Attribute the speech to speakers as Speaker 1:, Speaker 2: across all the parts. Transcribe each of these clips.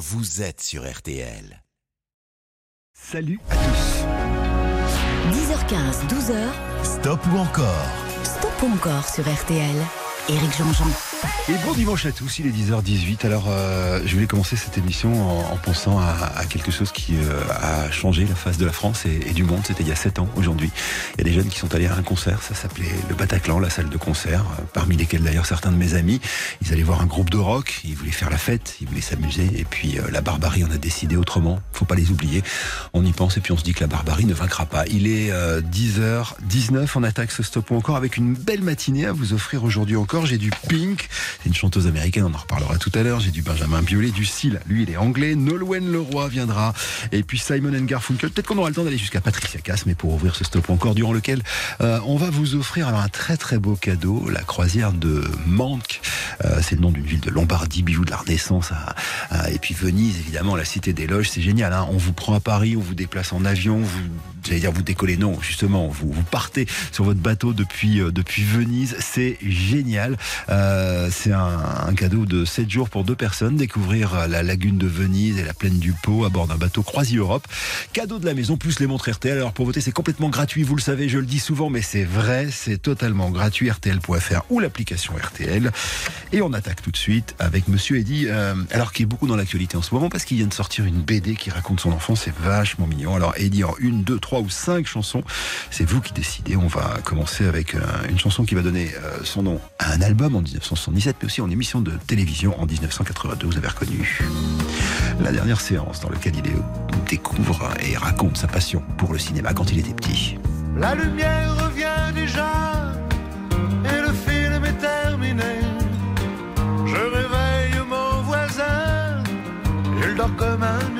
Speaker 1: vous êtes sur RTL.
Speaker 2: Salut à tous.
Speaker 3: 10h15, 12h.
Speaker 1: Stop ou encore?
Speaker 3: Stop ou encore sur RTL.
Speaker 2: Et bon dimanche à tous, il est 10h18. Alors, euh, je voulais commencer cette émission en, en pensant à, quelque chose qui euh, a changé la face de la France et, du monde. C'était il y a 7 ans aujourd'hui. Il y a des jeunes qui sont allés à un concert. Ça s'appelait le Bataclan, la salle de concert. euh, parmi lesquels d'ailleurs certains de mes amis. Ils allaient voir un groupe de rock. Ils voulaient faire la fête. Ils voulaient s'amuser. Et puis, la barbarie en a décidé autrement. Faut pas les oublier. On y pense et puis on se dit que la barbarie ne vaincra pas. Il est 10h19. On attaque ce stop encore avec une belle matinée à vous offrir aujourd'hui encore. J'ai du Pink. Une chanteuse américaine, on en reparlera tout à l'heure. J'ai du Benjamin Biolay, du Seal. Lui, il est anglais. Nolwenn Leroy viendra. Et puis Simon Garfunkel. Peut-être qu'on aura le temps d'aller jusqu'à Patricia Cass, mais pour ouvrir ce stop encore, durant lequel euh, on va vous offrir un très très beau cadeau, la croisière de Manque. Euh, c'est le nom d'une ville de Lombardie, bijou de la Renaissance. À, à- et puis Venise, évidemment, la cité des loges, c'est génial. Hein on vous prend à Paris, on vous déplace en avion, vous, j'allais dire vous décollez, non, justement, vous, vous partez sur votre bateau depuis, euh, depuis Venise. C'est génial. Euh, c'est un, un cadeau de 7 jours pour deux personnes. Découvrir la lagune de Venise et la plaine du Pau à bord d'un bateau Croisi Europe. Cadeau de la maison, plus les montres RTL. Alors pour voter, c'est complètement gratuit. Vous le savez, je le dis souvent, mais c'est vrai. C'est totalement gratuit. RTL.fr ou l'application RTL. Et on attaque tout de suite avec Monsieur Eddy, euh, alors qui est beaucoup dans l'actualité en ce moment parce qu'il vient de sortir une BD qui raconte son enfance. C'est vachement mignon. Alors Eddy en une, deux, trois ou cinq chansons, c'est vous qui décidez. On va commencer avec euh, une chanson qui va donner euh, son nom à un album en 1977, mais aussi en émission de télévision en 1982. Vous avez reconnu la dernière séance dans laquelle il découvre et raconte sa passion pour le cinéma quand il était petit.
Speaker 4: La lumière revient déjà et le film est terminé. Je réveille mon voisin, il dort comme un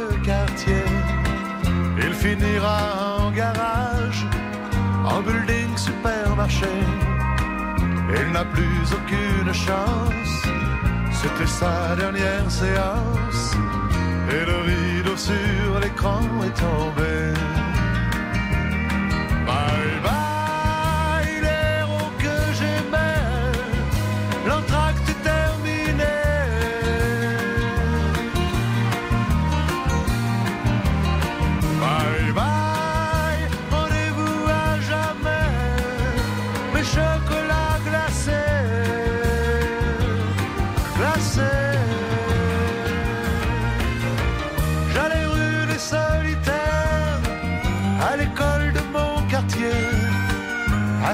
Speaker 4: Finira en garage, en building supermarché. Il n'a plus aucune chance, c'était sa dernière séance, et le rideau sur l'écran est tombé.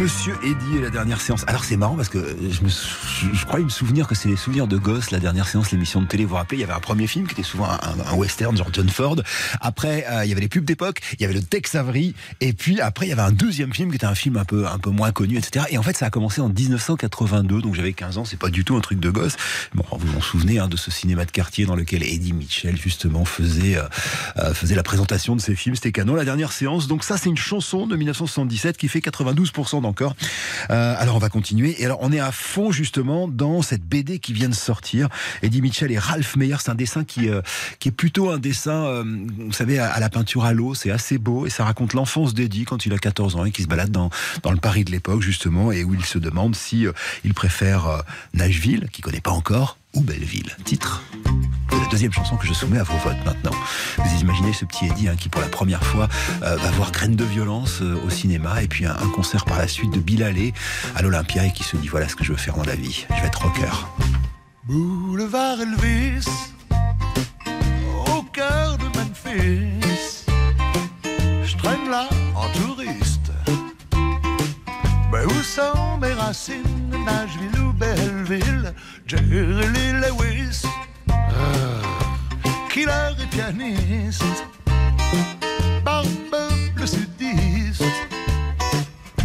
Speaker 2: Monsieur Eddy et la dernière séance. Alors c'est marrant parce que je, me, je, je croyais me souvenir que c'est les souvenirs de gosse, la dernière séance, l'émission de télé. Vous vous rappelez, il y avait un premier film qui était souvent un, western, genre John Ford. Après, euh, il y avait les pubs d'époque, il y avait le Tex Avery, et puis après, il y avait un deuxième film qui était un film un peu, un peu moins connu, etc. Et en fait, ça a commencé en 1982, donc j'avais 15 ans, c'est pas du tout un truc de gosse. Bon, vous vous souvenez hein, de ce cinéma de quartier dans lequel Eddie Mitchell, justement, faisait, euh, euh, faisait la présentation de ses films. C'était canon, la dernière séance. Donc ça, c'est une chanson de 1977 qui fait 92% Euh, alors, on va continuer. Et alors, on est à fond, justement, dans cette BD qui vient de sortir. Eddie Mitchell et Ralph Meyer, c'est un dessin qui, euh, qui est plutôt un dessin, euh, vous savez, à, la peinture à l'eau. C'est assez beau et ça raconte l'enfance d'Eddie quand il a 14 ans et qui se balade dans, dans le Paris de l'époque, justement, et où il se demande si il préfère Nashville, qu'il connaît pas encore, ou Belleville. Titre de la deuxième chanson que je soumets à vos votes maintenant. Vous imaginez ce petit Eddie hein, qui, pour la première fois, euh, va voir Graines de violence euh, au cinéma et puis un, concert par la suite de Bill Haley à l'Olympia et qui se dit voilà ce que je veux faire dans la vie. Je vais être rocker.
Speaker 4: Boulevard Elvis, au cœur de Memphis, je traîne là en touriste. Mais où sont mes racines, Nashville ou Belleville, Jerry Lee Lewis, ah, killer et pianiste, barbe le sudiste.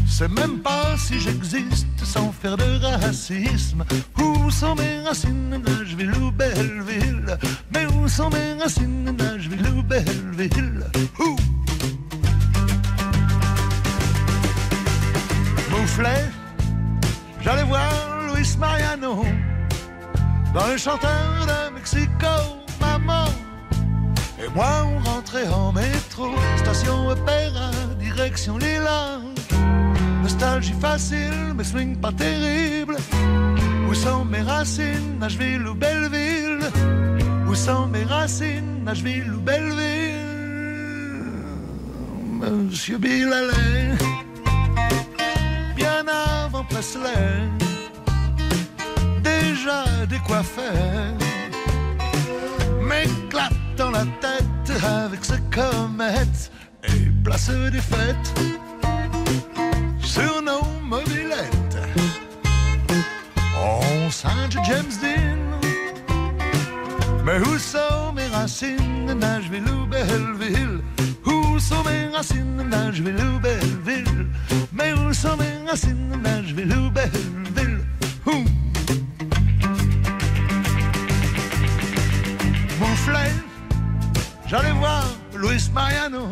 Speaker 4: C'est même pas si j'existe sans faire de racisme. Où sont mes racines, Nashville ou Belleville? Mais où sont mes racines, Nashville ou Belleville? Où? Mouflet, j'allais voir Luis Mariano dans le chanteur de Mexico, maman. Et moi, on rentrait en métro, station Opéra, direction Lila. Nostalgie facile, mais swing pas terrible. Où sont mes racines, Nashville ou Belleville? Où sont mes racines, Nashville ou Belleville? Monsieur Bill Haley, bien avant Presley, déjà décoiffé, m'éclate dans la tête avec ce comète et place des fêtes sur nos mobilettes. On singe James Dean. Mais où sont mes racines, Nashville ou Belleville? Où sont mes racines, Nashville ou Belleville? Mais où sont mes racines, Nashville ou Belleville? Où j'allais voir Luis Mariano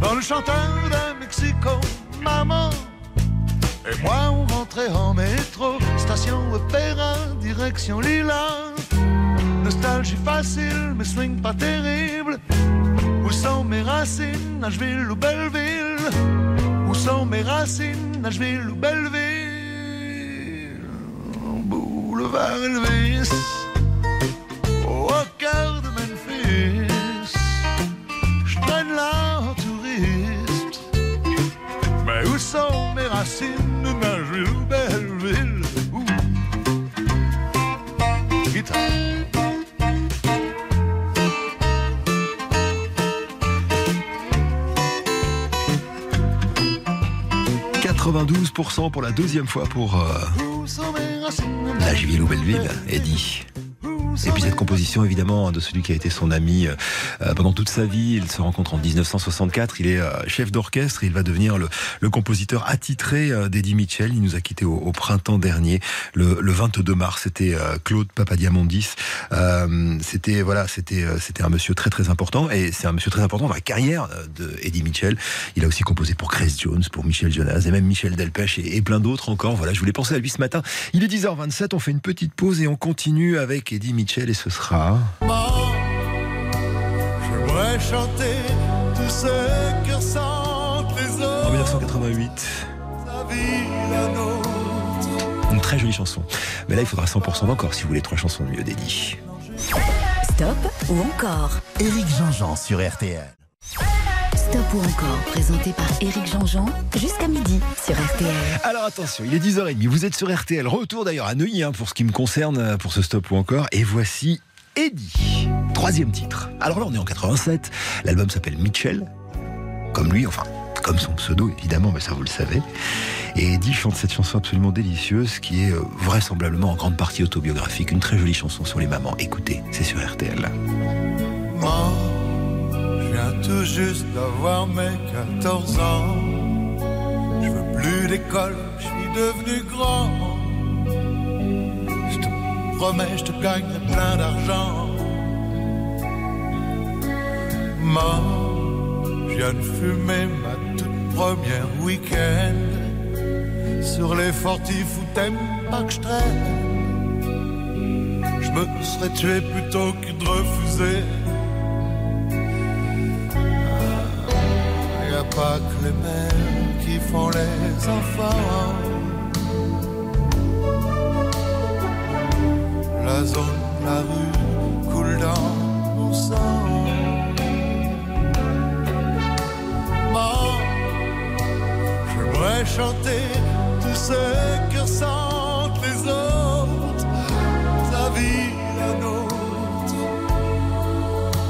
Speaker 4: dans le chanteur de Mexico, maman. Et moi, on rentrait en métro, station Opéra, direction Lila. Nostalgie facile, mais swing pas terrible. Où sont mes racines, Nashville ou Belleville? Où sont mes racines, Nashville ou Belleville? Boulevard Elvis, sont mes racines, Nashville ou Belleville Ouh. Guitare.
Speaker 2: 92% pour la deuxième fois pour euh, Nashville ou Belleville, Eddie? Et puis cette composition évidemment de celui qui a été son ami euh, pendant toute sa vie. Il se rencontre en 1964. Il est euh, chef d'orchestre. Il va devenir le, le compositeur attitré euh, d'Eddie Mitchell. Il nous a quitté au, au printemps dernier, le, le 22 mars. C'était euh, Claude Papadiamondis. Euh, c'était voilà, c'était euh, c'était un monsieur très très important et c'est un monsieur très important dans la carrière euh, de Eddie Mitchell. Il a aussi composé pour Chris Jones, pour Michel Jonas et même Michel Delpech et, et plein d'autres encore. Voilà, je voulais penser à lui ce matin. Il est 10h27. On fait une petite pause et on continue avec Eddie Mitchell et ce sera.
Speaker 4: J'aimerais chanter tout ce que ressentent les
Speaker 2: En
Speaker 4: autres.
Speaker 2: 1988.
Speaker 4: Sa vie, la nôtre.
Speaker 2: Une très jolie chanson. Mais là, il faudra 100% d'encore si vous voulez trois chansons de mieux d'Eddie.
Speaker 3: Stop ou encore
Speaker 1: Éric Jean-Jean sur RTL.
Speaker 3: Stop ou encore, présenté par Éric Jean-Jean, jusqu'à midi sur RTL.
Speaker 2: Alors attention, il est 10h30, vous êtes sur RTL. Retour d'ailleurs à Neuilly hein, pour ce qui me concerne, euh, pour ce stop ou encore. Et voici Eddie, troisième titre. Alors là, on est en 87. L'album s'appelle Mitchell. Comme lui, enfin, comme son pseudo évidemment, mais ça vous le savez. Et Eddie chante cette chanson absolument délicieuse qui est euh, vraisemblablement en grande partie autobiographique, une très jolie chanson sur les mamans. Écoutez, c'est sur RTL.
Speaker 4: Tout juste d'avoir mes 14 ans. Je veux plus d'école, je suis devenu grand. Je te promets, je te gagne plein d'argent. Moi, je viens de fumer ma toute première week-end sur les fortifs où t'aimes pas que je traîne. Je me serais tué plutôt que de refuser. Pas que les mères qui font les enfants. La zone, la rue coule dans mon sang. Moi, j'aimerais chanter tout ce que ressentent les autres. Ta vie, la nôtre.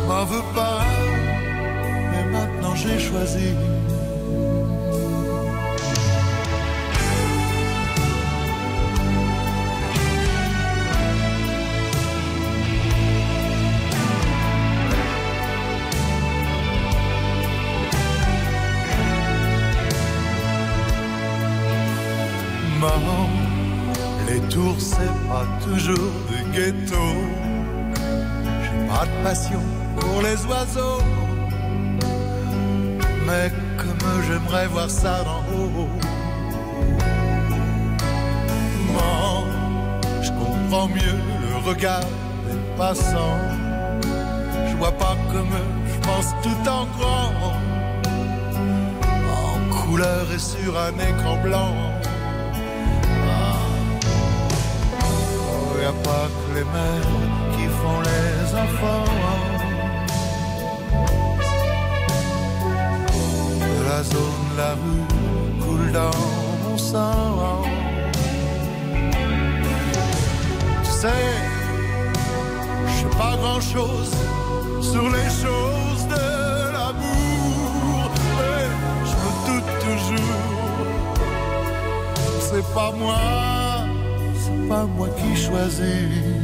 Speaker 4: M'en veux pas mais maintenant j'ai choisi. Toujours des ghettos. J'ai pas de passion pour les oiseaux mais comme j'aimerais voir ça d'en haut. Moi, je comprends mieux le regard des passants. Je vois pas comme je pense tout en grand. En couleur et sur un écran blanc. Pas que les mères qui font les enfants. la zone, la rue coule dans mon sang. Tu sais, je sais pas grand chose sur les choses de l'amour, mais je me doute toujours. C'est pas moi, pas moi qui choisis.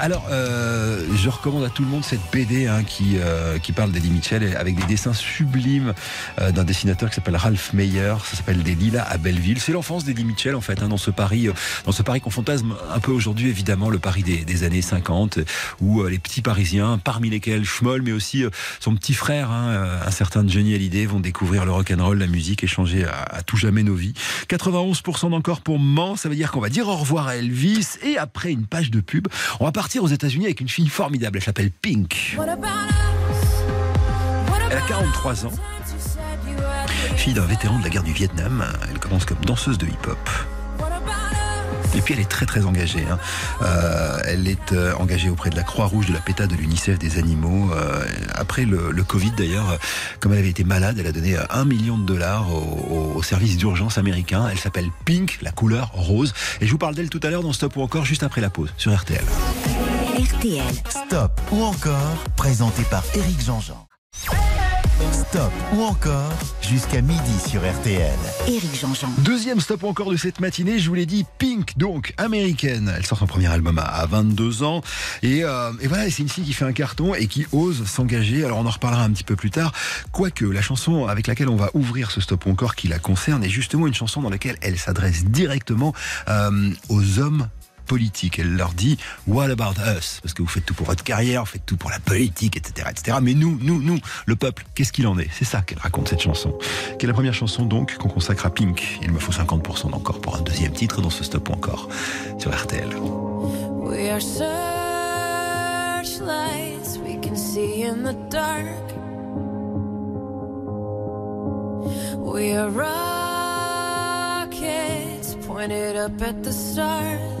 Speaker 2: Alors, euh, je recommande à tout le monde cette BD hein, qui, euh, qui parle d'Eddie Mitchell avec des dessins sublimes euh, d'un dessinateur qui s'appelle Ralph Meyer. Ça s'appelle Des Lilas à Belleville. C'est l'enfance d'Eddie Mitchell en fait, hein, dans ce Paris, euh, dans ce Paris qu'on fantasme un peu aujourd'hui évidemment, le Paris des, des années 50, où euh, les petits Parisiens, parmi lesquels Schmoll, mais aussi euh, son petit frère, hein, un certain Johnny Hallyday, vont découvrir le rock and roll, la musique, et changer à, tout jamais nos vies. 91% d'encore pour Mans, ça veut dire qu'on va dire au revoir à Elvis et après une page de pub, on va partir aux États-Unis avec une fille formidable. Elle s'appelle Pink. Elle a 43 ans. Fille d'un vétéran de la guerre du Vietnam. Elle commence comme danseuse de hip-hop. Et puis elle est très très engagée. Hein. Euh, elle est euh, engagée auprès de la Croix-Rouge, de la PETA, de l'UNICEF, des animaux. Euh, après le, le Covid d'ailleurs, comme elle avait été malade, elle a donné un million de dollars au, au service d'urgence américain. Elle s'appelle Pink, la couleur rose. Et je vous parle d'elle tout à l'heure dans Stop ou encore juste après la pause sur RTL.
Speaker 3: RTL.
Speaker 1: Stop ou encore, présenté par Éric Jean-Jean. Stop ou encore, jusqu'à midi sur RTL.
Speaker 3: Éric Jean-Jean.
Speaker 2: Deuxième stop ou encore de cette matinée, je vous l'ai dit, Pink, donc américaine. Elle sort son premier album à, à 22 ans. Et, euh, et voilà, c'est une fille qui fait un carton et qui ose s'engager. Alors on en reparlera un petit peu plus tard. Quoique la chanson avec laquelle on va ouvrir ce stop ou encore qui la concerne est justement une chanson dans laquelle elle s'adresse directement euh, aux hommes Elle leur dit What about us? Parce que vous faites tout pour votre carrière, vous faites tout pour la politique, etc., etc. Mais nous, nous, nous, le peuple, qu'est-ce qu'il en est? C'est ça qu'elle raconte cette chanson. Qui est la première chanson donc qu'on consacre à Pink? Il me faut 50% d'encore pour un deuxième titre dans ce stop encore sur RTL.
Speaker 5: We are searchlights we can see in the dark. We are rockets pointed up at the stars.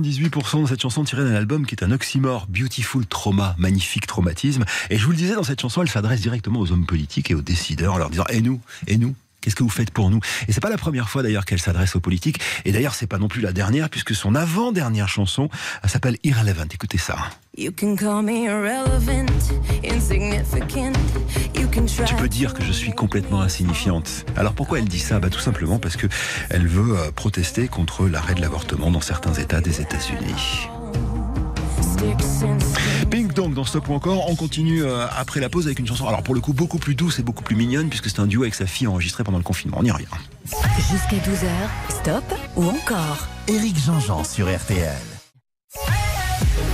Speaker 2: 78% de cette chanson tirée d'un album qui est un oxymore, Beautiful Trauma, magnifique traumatisme. Et je vous le disais, dans cette chanson, elle s'adresse directement aux hommes politiques et aux décideurs en leur disant, et nous, et nous Qu'est-ce que vous faites pour nous? Et c'est pas la première fois d'ailleurs qu'elle s'adresse aux politiques. Et d'ailleurs, c'est pas non plus la dernière, puisque son avant-dernière chanson elle s'appelle Irrelevant. Écoutez ça.
Speaker 5: You can call me irrelevant, insignificant. You can try.
Speaker 2: Tu peux dire que je suis complètement insignifiante. Alors pourquoi elle dit ça? Bah, Tout simplement parce que elle veut euh, protester contre l'arrêt de l'avortement dans certains États des États-Unis. Pink donc dans Stop ou encore, on continue euh, après la pause avec une chanson, alors pour le coup beaucoup plus douce et beaucoup plus mignonne puisque c'est un duo avec sa fille enregistré pendant le confinement, on y revient.
Speaker 3: Jusqu'à 12h, stop ou encore
Speaker 1: Éric Jean-Jean sur RTL.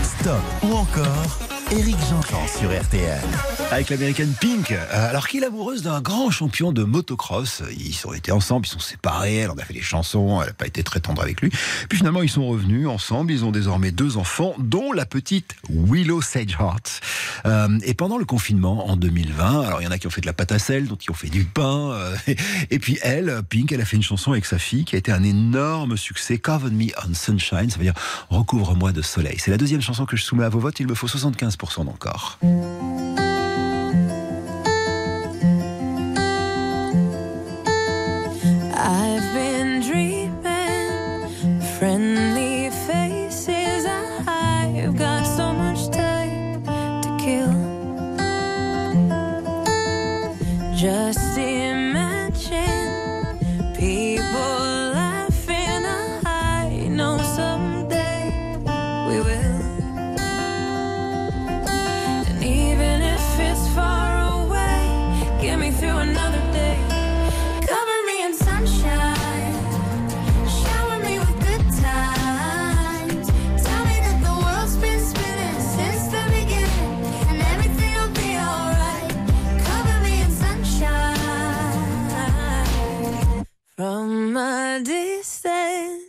Speaker 1: Stop ou encore Éric Jean-Jean sur RTL.
Speaker 2: Avec l'américaine Pink. Euh, Alors qu'il est amoureuse d'un grand champion de motocross? Ils ont été ensemble, ils sont séparés, elle en a fait des chansons, elle n'a pas été très tendre avec lui. Puis finalement, ils sont revenus ensemble, ils ont désormais deux enfants, dont la petite Willow Sageheart. Euh, et pendant le confinement en 2020, alors il y en a qui ont fait de la pâte à sel, d'autres qui ont fait du pain. euh, et puis elle, Pink, elle a fait une chanson avec sa fille qui a été un énorme succès, Cover Me on Sunshine, ça veut dire recouvre-moi de soleil. C'est la deuxième chanson que je soumets à vos votes, il me faut 75% d'encore.
Speaker 5: I've A distance,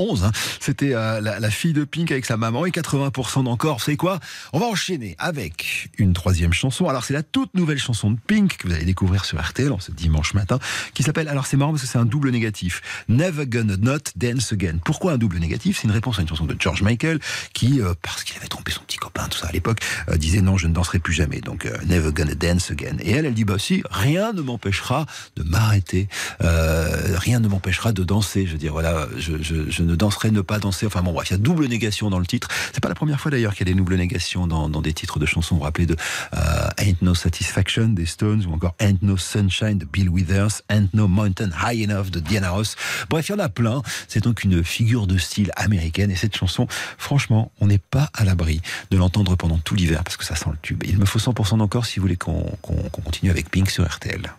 Speaker 2: 11. hein. C'était euh, la, fille de Pink avec sa maman et 80% d'encore. Savez quoi? On va enchaîner avec une troisième chanson. Alors c'est la toute nouvelle chanson de Pink que vous allez découvrir sur RTL en ce dimanche matin, qui s'appelle, alors c'est marrant parce que c'est un double négatif, Never Gonna Not Dance Again. Pourquoi un double négatif? C'est une réponse à une chanson de George Michael qui, euh, parce qu'il avait trompé son petit copain, tout ça à l'époque, euh, disait non, je ne danserai plus jamais. Donc Never Gonna Dance Again. Et elle, elle dit bah si, rien ne m'empêchera de m'arrêter, rien ne m'empêchera de danser. Je veux dire, voilà, je, je, je ne danserai, ne pas danser. Enfin bon, bref, il y a double négation dans le titre. C'est pas la première fois d'ailleurs qu'il y a des doubles négations dans, des titres de chansons. Vous rappelez de euh, Ain't No Satisfaction des Stones ou encore Ain't No Sunshine de Bill Withers, Ain't No Mountain High Enough de Diana Ross. Bref, il y en a plein. C'est donc une figure de style américaine et cette chanson, franchement, on n'est pas à l'abri de l'entendre pendant tout l'hiver parce que ça sent le tube. Il me faut 100% d'encore si vous voulez qu'on continue avec Pink sur RTL.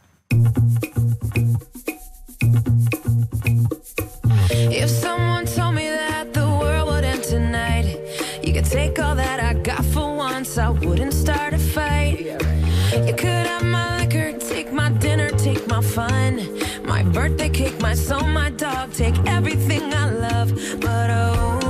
Speaker 5: Take all that I got for once, I wouldn't start a fight. You could have my liquor, take my dinner, take my fun, my birthday cake, my soul, my dog, take everything I love. But oh,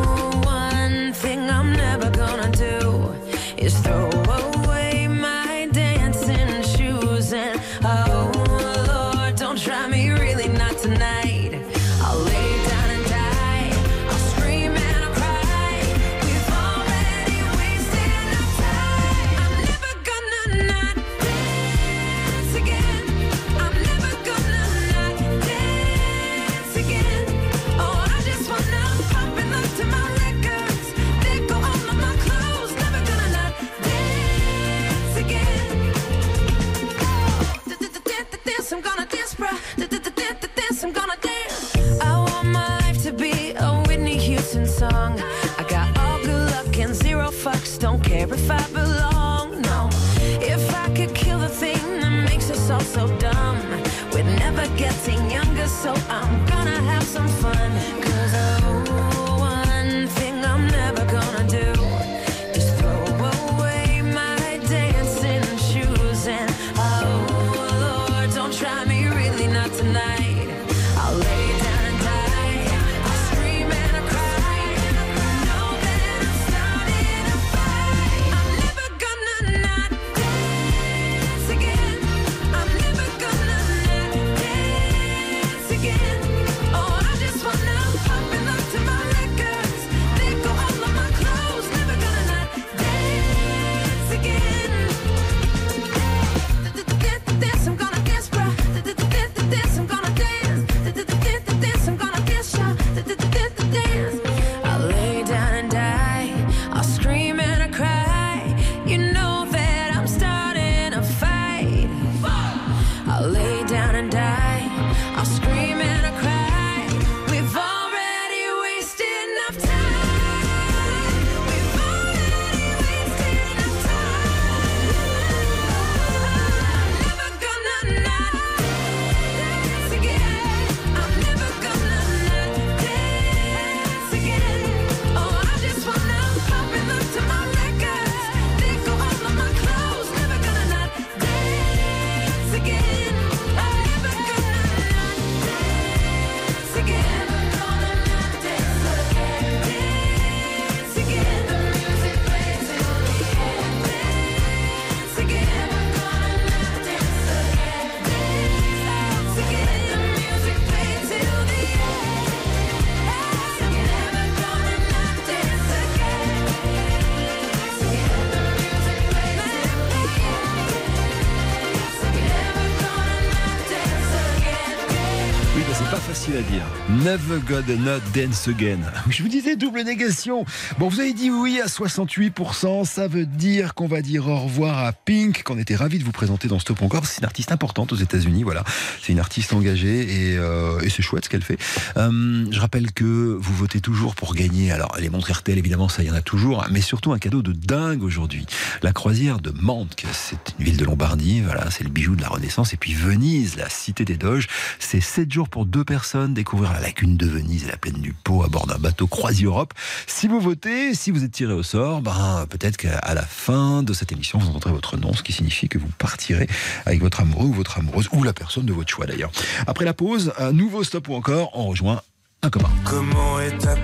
Speaker 5: Never
Speaker 2: God Not Dance Again. Je vous disais double négation. Bon, vous avez dit oui à 68%. Ça veut dire qu'on va dire au revoir à Pink, qu'on était ravis de vous présenter dans Stop Encore. C'est une artiste importante aux États-Unis. Voilà, c'est une artiste engagée et, euh, c'est chouette ce qu'elle fait. Euh, je rappelle que vous votez toujours pour gagner. Alors, les montres RTL, évidemment, ça y en a toujours, mais surtout un cadeau de dingue aujourd'hui. La croisière de Mantes, c'est une ville de Lombardie. Voilà, c'est le bijou de la Renaissance. Et puis Venise, la cité des Doges. C'est 7 jours pour deux personnes. Découvrir la lagune de Venise et la plaine du Pau à bord d'un bateau Croisi Europe. Si vous votez, si vous êtes tiré au sort, ben, peut-être qu'à la fin de cette émission, vous entendrez votre nom, ce qui signifie que vous partirez avec votre amoureux ou votre amoureuse, ou la personne de votre choix d'ailleurs. Après la pause, un nouveau stop ou encore, on rejoint un copain.
Speaker 4: Comment est ta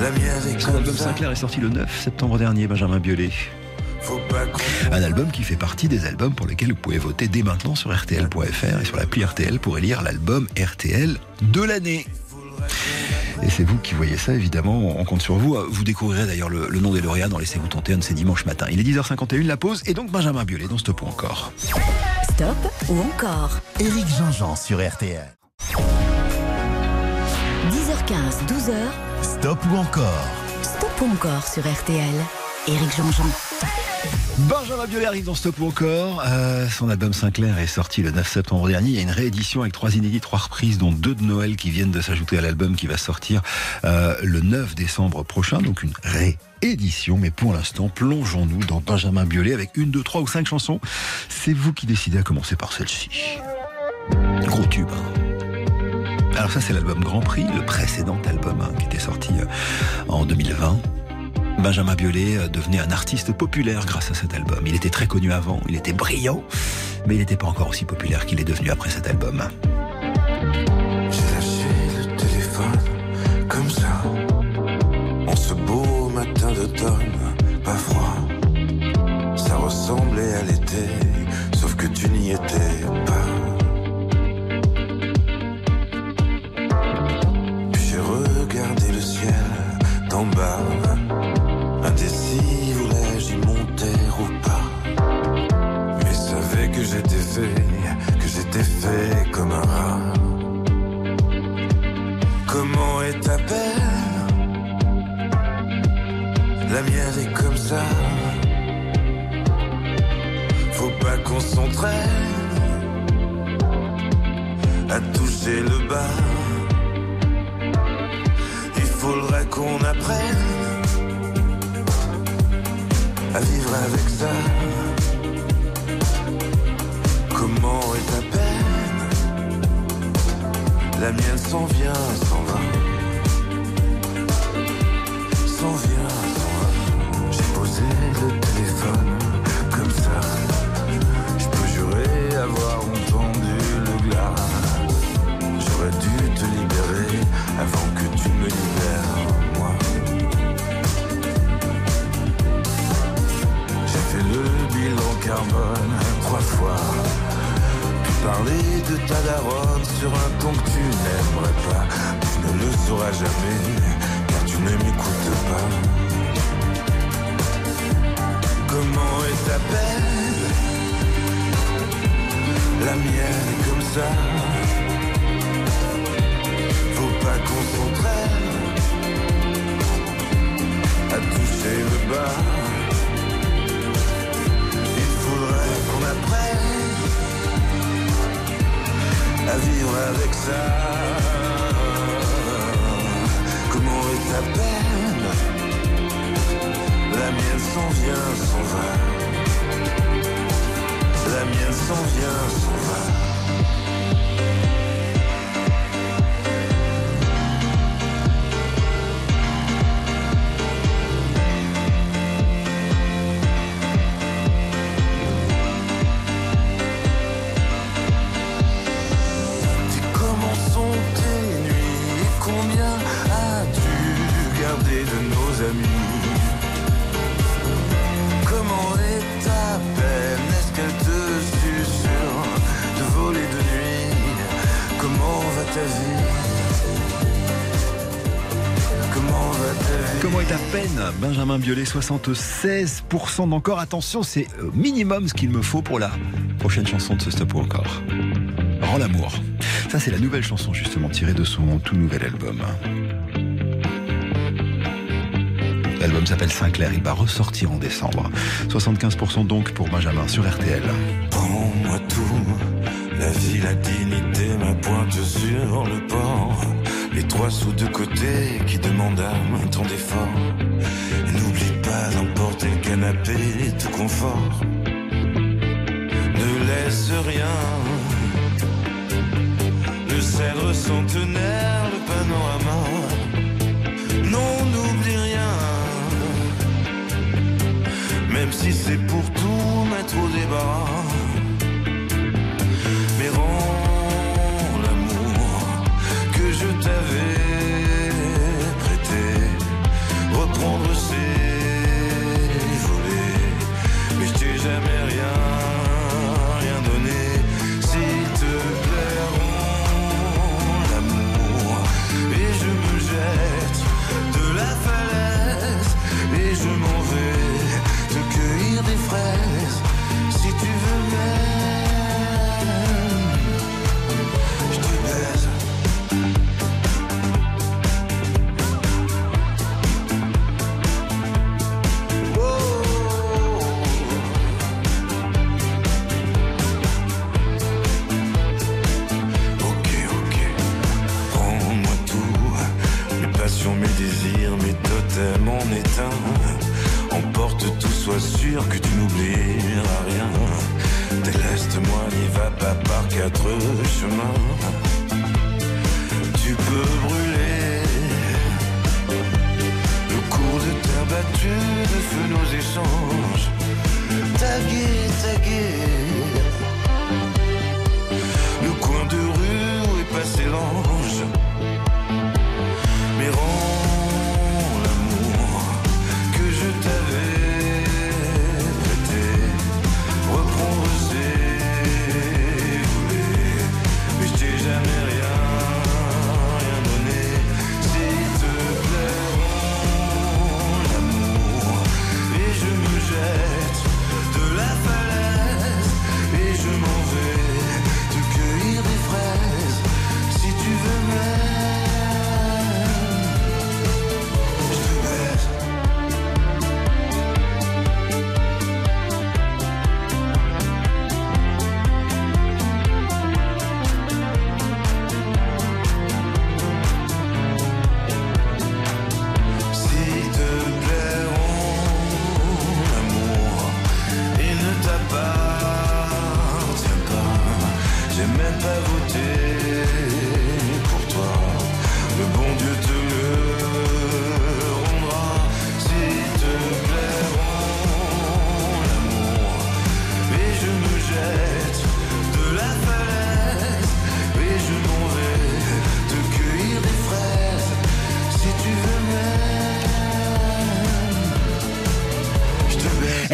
Speaker 4: La mienne est comme.
Speaker 2: Sinclair est sorti le 9 septembre dernier, Benjamin Biolay. Un album qui fait partie des albums pour lesquels vous pouvez voter dès maintenant sur RTL.fr et sur l'appli RTL pour élire l'album RTL de l'année. Et c'est vous qui voyez ça, évidemment, on compte sur vous. Vous découvrirez d'ailleurs le, le nom des lauréats dans Laissez-vous tenter un de ces dimanches matin. Il est 10h51, la pause, et donc Benjamin Biolay dans Stop ou encore.
Speaker 3: Stop ou encore
Speaker 1: Éric Jean-Jean sur RTL.
Speaker 3: 10h15, 12h,
Speaker 1: Stop ou encore
Speaker 3: Stop ou encore sur RTL. Éric Jean-Jean.
Speaker 2: Benjamin Biolay arrive dans Stop encore. Euh, son album Sinclair est sorti le 9 septembre dernier. Il y a une réédition avec trois inédits, trois reprises, dont deux de Noël qui viennent de s'ajouter à l'album qui va sortir euh, le 9 décembre prochain. Donc une réédition. Mais pour l'instant, plongeons-nous dans Benjamin Biolay avec une, deux, trois ou cinq chansons. C'est vous qui décidez à commencer par celle-ci. Gros tube. hein. Alors ça, c'est l'album Grand Prix, le précédent album hein, qui était sorti euh, en 2020. Benjamin Biolay euh, devenait un artiste populaire grâce à cet album. Il était très connu avant, il était brillant, mais il n'était pas encore aussi populaire qu'il est devenu après cet album. Biolay, 76% d'encore. Attention, c'est euh, minimum ce qu'il me faut pour la prochaine chanson de ce stop ou encore. Rends l'amour. Ça, c'est la nouvelle chanson justement tirée de son tout nouvel album. L'album s'appelle Sinclair, il va ressortir en décembre. 75% donc pour Benjamin sur RTL.
Speaker 6: Prends-moi tout, la vie, la dignité, ma pointe sur le port. Les trois sous de côté qui demandent un. Canapé, tout confort. Ne laisse rien. Le cèdre centenaire, le panorama. Non, n'oublie rien. Même si c'est pour tout mettre au débat. Emporte tout, sois sûr que tu n'oublieras rien. Déleste-moi, n'y va pas par quatre chemins. Tu peux brûler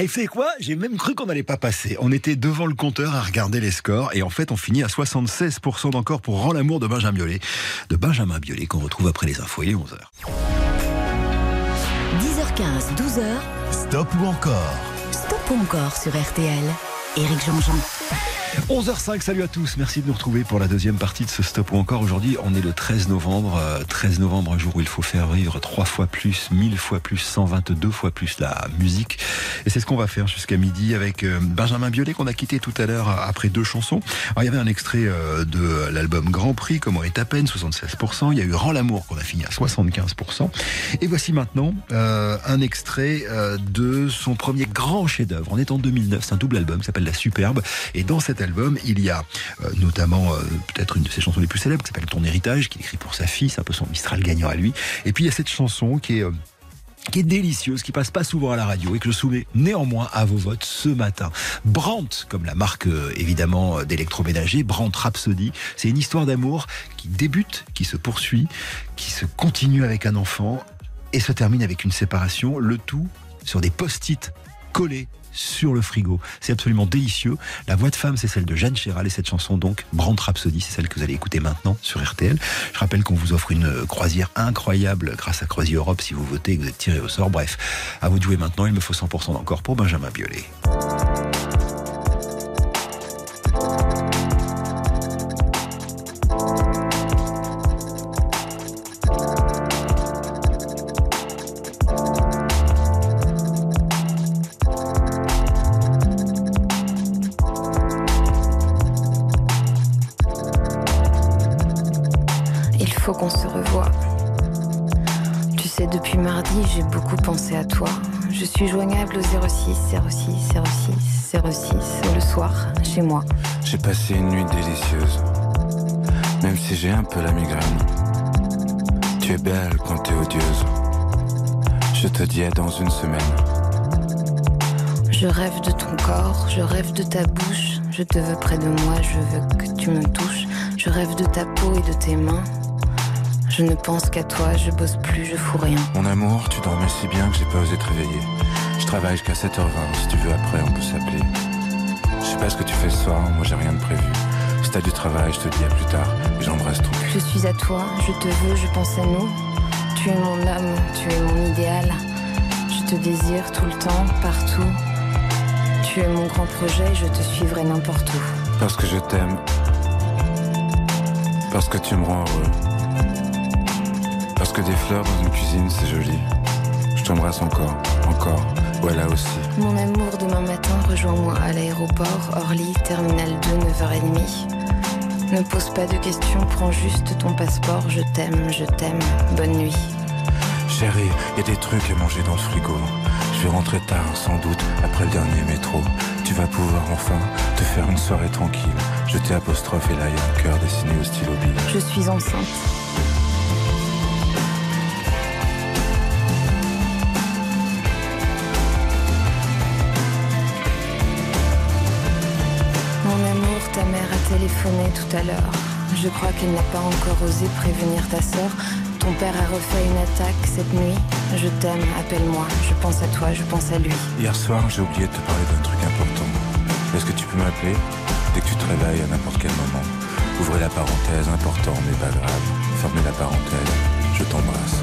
Speaker 2: Elle fait quoi? J'ai même cru qu'on n'allait pas passer. On était devant le compteur à regarder les scores et en fait on finit à 76% d'encore pour Rends l'amour de Benjamin Biolay. De Benjamin Biolay qu'on retrouve après les infos. Il est 11h.
Speaker 3: 10h15, 12h,
Speaker 1: Stop ou encore?
Speaker 3: Stop ou encore sur RTL. Éric Jean-Jean.
Speaker 2: 11h05, salut à tous. Merci de nous retrouver pour la deuxième partie de ce stop ou encore. Aujourd'hui, on est le 13 novembre. Euh, 13 novembre, un jour où il faut faire vivre trois fois plus, 1000 fois plus, 122 fois plus la musique. Et c'est ce qu'on va faire jusqu'à midi avec euh, Benjamin Biolay qu'on a quitté tout à l'heure euh, après deux chansons. Alors, il y avait un extrait euh, de l'album Grand Prix, Comment est à peine, 76%. Il y a eu Rends l'amour qu'on a fini à 75%. Et voici maintenant euh, un extrait euh, de son premier grand chef-d'œuvre. On est en 2009, c'est un double album qui s'appelle La Superbe. Et dans cet album, il y a euh, notamment euh, peut-être une de ses chansons les plus célèbres qui s'appelle Ton héritage, qu'il écrit pour sa fille, c'est un peu son Mistral gagnant à lui. Et puis il y a cette chanson qui est euh, qui est délicieuse, qui passe pas souvent à la radio et que je soumets néanmoins à vos votes ce matin. Brandt, comme la marque évidemment d'électroménager, Brandt Rhapsody, c'est une histoire d'amour qui débute, qui se poursuit, qui se continue avec un enfant et se termine avec une séparation, le tout sur des post-it collés sur le frigo. C'est absolument délicieux. La voix de femme, c'est celle de Jeanne Chéral et cette chanson donc, Brandt Rhapsody, c'est celle que vous allez écouter maintenant sur RTL. Je rappelle qu'on vous offre une croisière incroyable grâce à Croisier Europe si vous votez et que vous êtes tiré au sort. Bref, à vous de jouer maintenant. Il me faut 100% d'encore pour Benjamin Biolay.
Speaker 7: Toi. Je suis joignable au 06 06 06 06 le soir, chez moi.
Speaker 6: J'ai passé une nuit délicieuse, même si j'ai un peu la migraine. Tu es belle quand t'es odieuse. Je te dis à dans une semaine.
Speaker 7: Je rêve de ton corps, je rêve de ta bouche. Je te veux près de moi, je veux que tu me touches. Je rêve de ta peau et de tes mains. Je ne pense qu'à toi, je bosse plus, je fous rien.
Speaker 6: Mon amour, tu dormais si bien que j'ai pas osé te réveiller. Je travaille jusqu'à 7h20, si tu veux après on peut s'appeler. Je sais pas ce que tu fais ce soir, moi j'ai rien de prévu. Si t'as du travail, je te dis à plus tard, j'embrasse ton cul.
Speaker 7: Je suis à toi, je te veux, je pense à nous. Tu es mon homme, tu es mon idéal. Je te désire tout le temps, partout. Tu es mon grand projet, je te suivrai n'importe où.
Speaker 6: Parce que je t'aime. Parce que tu me rends heureux. Parce que des fleurs dans une cuisine, c'est joli. Je t'embrasse encore, encore. Voilà aussi.
Speaker 7: Mon amour, demain matin, rejoins-moi à l'aéroport, Orly, terminal 2, 9h30. Ne pose pas de questions, prends juste ton passeport. Je t'aime, je t'aime. Bonne nuit.
Speaker 6: Chérie, y a des trucs à manger dans le frigo. Je vais rentrer tard, sans doute, après le dernier métro. Tu vas pouvoir enfin te faire une soirée tranquille. Je t'ai apostrophe et là y a un cœur dessiné au stylo bille.
Speaker 7: Je suis enceinte. Téléphoné tout à l'heure. Je crois qu'elle n'a pas encore osé prévenir ta sœur. Ton père a refait une attaque cette nuit. Je t'aime, appelle-moi. Je pense à toi, je pense à lui.
Speaker 6: Hier soir, j'ai oublié de te parler d'un truc important. Est-ce que tu peux m'appeler? Dès que tu te réveilles à n'importe quel moment. Ouvrez la parenthèse, important mais pas grave. Fermez la parenthèse. Je t'embrasse.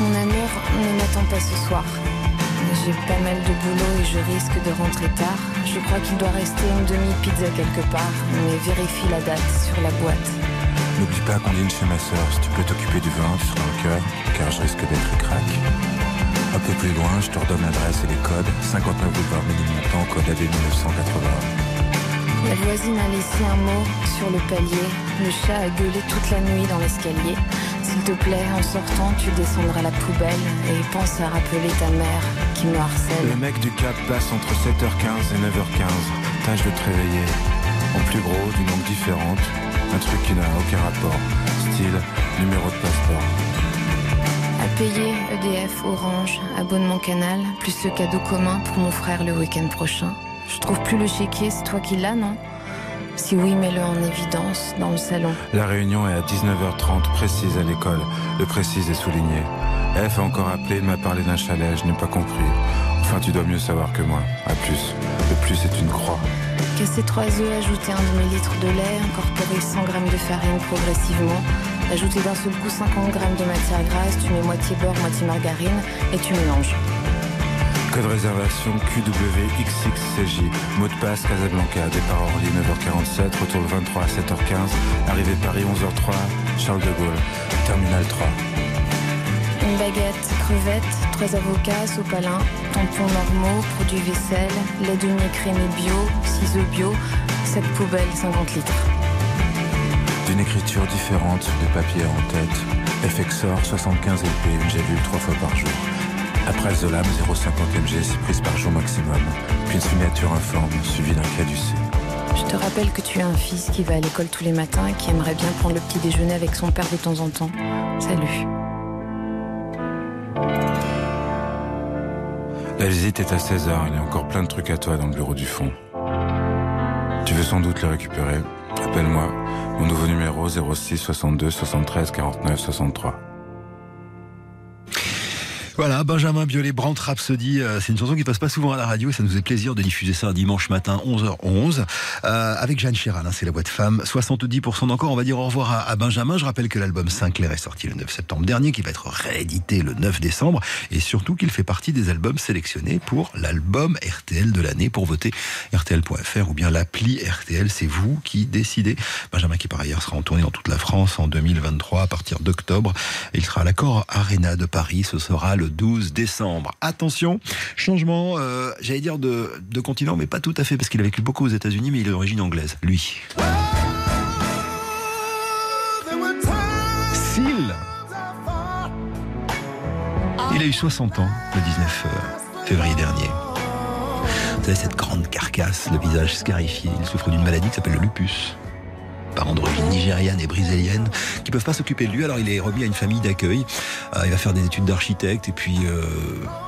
Speaker 7: Mon amour, ne m'attends pas ce soir. J'ai pas mal de boulot et je risque de rentrer tard. Je crois qu'il doit rester une demi-pizza quelque part, mais vérifie la date sur la boîte.
Speaker 6: N'oublie pas qu'on dîne chez ma sœur. Si tu peux t'occuper du vin, tu seras un cœur, car je risque d'être crack. Un peu plus loin, je te redonne l'adresse et les codes. 59 boulevard Ménilmontant, code AD 1980.
Speaker 7: La voisine a laissé un mot sur le palier. Le chat a gueulé toute la nuit dans l'escalier. S'il te plaît, en sortant, tu descendras la poubelle et pense à rappeler ta mère qui me
Speaker 6: Le mec du cap passe entre 7h15 et 9h15. Tâche de te réveiller. En plus gros, d'une langue différente. Un truc qui n'a aucun rapport. Style, numéro de passeport.
Speaker 7: À payer EDF, Orange, abonnement canal, plus le cadeau commun pour mon frère le week-end prochain. Je trouve plus le chéquier, c'est toi qui l'as, non? Si oui, mets-le en évidence dans le salon.
Speaker 6: La réunion est à 19h30, précise à l'école. Le précise est souligné. F a encore appelé, il m'a parlé d'un chalet, je n'ai pas compris. Enfin, tu dois mieux savoir que moi. À plus. Le plus est une croix.
Speaker 7: Casser trois œufs, ajouter un demi-litre de lait, incorporer 100 g de farine progressivement, ajouter d'un seul coup 50 g de matière grasse, tu mets moitié beurre, moitié margarine et tu mélanges.
Speaker 6: Code réservation QWXXCJ. Mot de passe Casablanca. Départ Orly 9h47. Retour le 23 à 7h15. Arrivée Paris 11h03. Charles de Gaulle. Terminal 3.
Speaker 7: Une baguette, crevettes, trois avocats, sopalin, tampons normaux, produits vaisselle, lait demi-écrémé bio, ciseaux bio, sac poubelle 50 litres.
Speaker 6: D'une écriture différente sur des papiers en tête. FXOR 75 LP. Une gélule trois fois par jour. Après le Zolam 0,50 mg, 6 prises par jour maximum. Puis une signature informe suivie d'un caducé.
Speaker 7: Je te rappelle que tu as un fils qui va à l'école tous les matins et qui aimerait bien prendre le petit déjeuner avec son père de temps en temps. Salut.
Speaker 6: La visite est à 16h, il y a encore plein de trucs à toi dans le bureau du fond. Tu veux sans doute les récupérer. Appelle-moi. Mon nouveau numéro 06 62 73 49 63.
Speaker 2: Voilà, Benjamin Biolay, Brandt Rhapsody, euh, c'est une chanson qui passe pas souvent à la radio et ça nous fait plaisir de diffuser ça un dimanche matin, 11h11, euh, avec Jeanne Chéral, hein, c'est la boîte femme. 70% d'encore, on va dire au revoir à, à Benjamin. Je rappelle que l'album Sinclair est sorti le 9 septembre dernier, qui va être réédité le 9 décembre, et surtout qu'il fait partie des albums sélectionnés pour l'album RTL de l'année. Pour voter, RTL.fr ou bien l'appli RTL, c'est vous qui décidez. Benjamin qui par ailleurs sera en tournée dans toute la France en 2023 à partir d'octobre. Il sera à l'accord Arena de Paris, ce sera le 12 décembre. Attention, changement, euh, j'allais dire de, continent, mais pas tout à fait, parce qu'il a vécu beaucoup aux États-Unis, mais il est d'origine anglaise, lui. Seal Il a eu 60 ans le 19 euh, février dernier. Vous savez, cette grande carcasse, le visage scarifié, il souffre d'une maladie qui s'appelle le lupus. Parents d'origine nigériane et brésilienne qui peuvent pas s'occuper de lui, alors il est remis à une famille d'accueil. Euh, il va faire des études d'architecte et puis euh,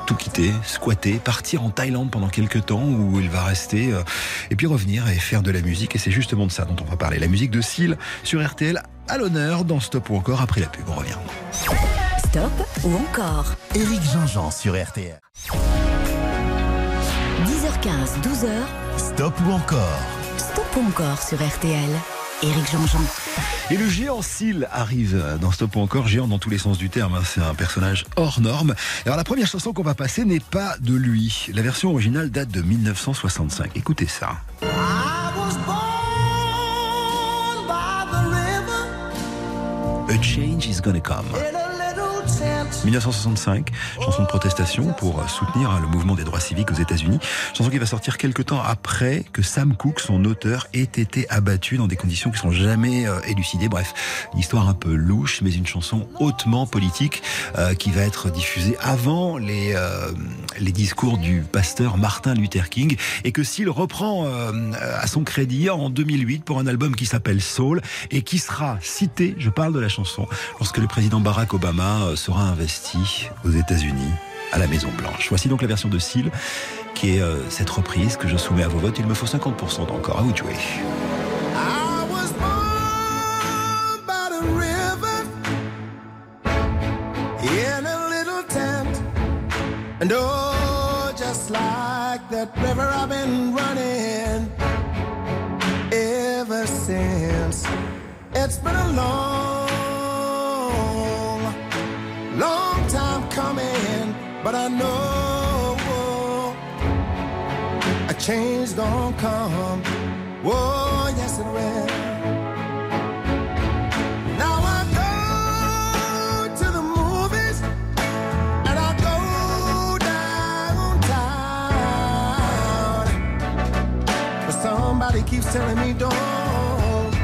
Speaker 2: tout quitter, squatter, partir en Thaïlande pendant quelques temps où il va rester euh, et puis revenir et faire de la musique. Et c'est justement de ça dont on va parler. La musique de Seal sur RTL à l'honneur dans Stop ou encore après la pub. On revient.
Speaker 3: Stop ou encore
Speaker 1: Éric Jean-Jean sur RTL.
Speaker 3: 10h15, 12h,
Speaker 1: Stop ou encore
Speaker 3: Stop ou encore sur RTL. Éric Jean-Jean.
Speaker 2: Et le géant Seal arrive dans Stop ou encore, géant dans tous les sens du terme, hein. c'est un personnage hors norme. Alors la première chanson qu'on va passer n'est pas de lui. La version originale date de 1965. Écoutez ça. A change is gonna come.
Speaker 4: In a little tent.
Speaker 2: 1965, chanson de protestation pour soutenir le mouvement des droits civiques aux États-Unis. Chanson qui va sortir quelques temps après que Sam Cooke, son auteur, ait été abattu dans des conditions qui sont jamais euh, élucidées. Bref, une histoire un peu louche, mais une chanson hautement politique euh, qui va être diffusée avant les euh, les discours du pasteur Martin Luther King et que s'il reprend euh, à son crédit en 2008 pour un album qui s'appelle Soul et qui sera cité, je parle de la chanson, lorsque le président Barack Obama euh, sera investi aux États-Unis à la Maison Blanche. Voici donc la version de Seal qui est euh, cette reprise que je soumets à vos votes. Il me faut 50% d'encore. À vous de jouer.
Speaker 4: And oh, just like that river, I've been running ever since. It's been a long but I know a change gonna come. Whoa, yes it will. Now I go to the movies and I go downtown. But somebody keeps telling me don't